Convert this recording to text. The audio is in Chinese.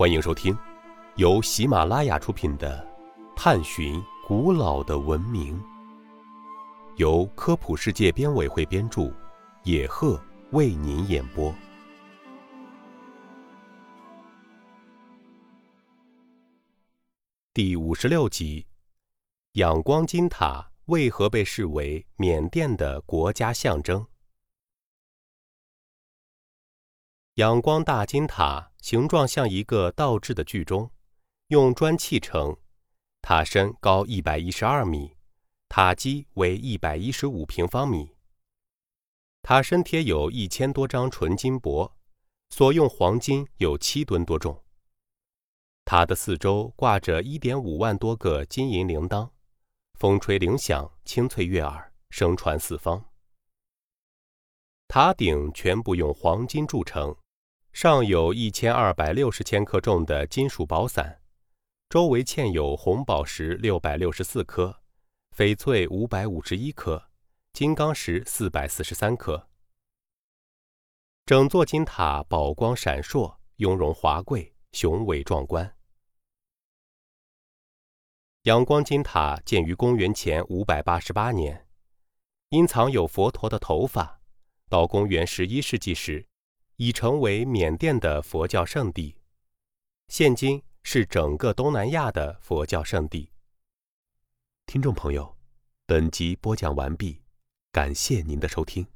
欢迎收听由喜马拉雅出品的《探寻古老的文明》，由科普世界编委会编著，野鹤为您演播。第五十六集：仰光金塔为何被视为缅甸的国家象征？仰光大金塔形状像一个倒置的巨钟，用砖砌成，塔身高一百一十二米，塔基为一百一十五平方米。塔身贴有一千多张纯金箔，所用黄金有七吨多重。塔的四周挂着一点五万多个金银铃铛，风吹铃响，清脆悦耳，声传四方。塔顶全部用黄金铸成。上有一千二百六十千克重的金属宝伞，周围嵌有红宝石六百六十四颗，翡翠五百五十一颗，金刚石四百四十三颗。整座金塔宝光闪烁，雍容华贵，雄伟壮观。阳光金塔建于公元前五百八十八年，因藏有佛陀的头发，到公元十一世纪时。已成为缅甸的佛教圣地，现今是整个东南亚的佛教圣地。听众朋友，本集播讲完毕，感谢您的收听。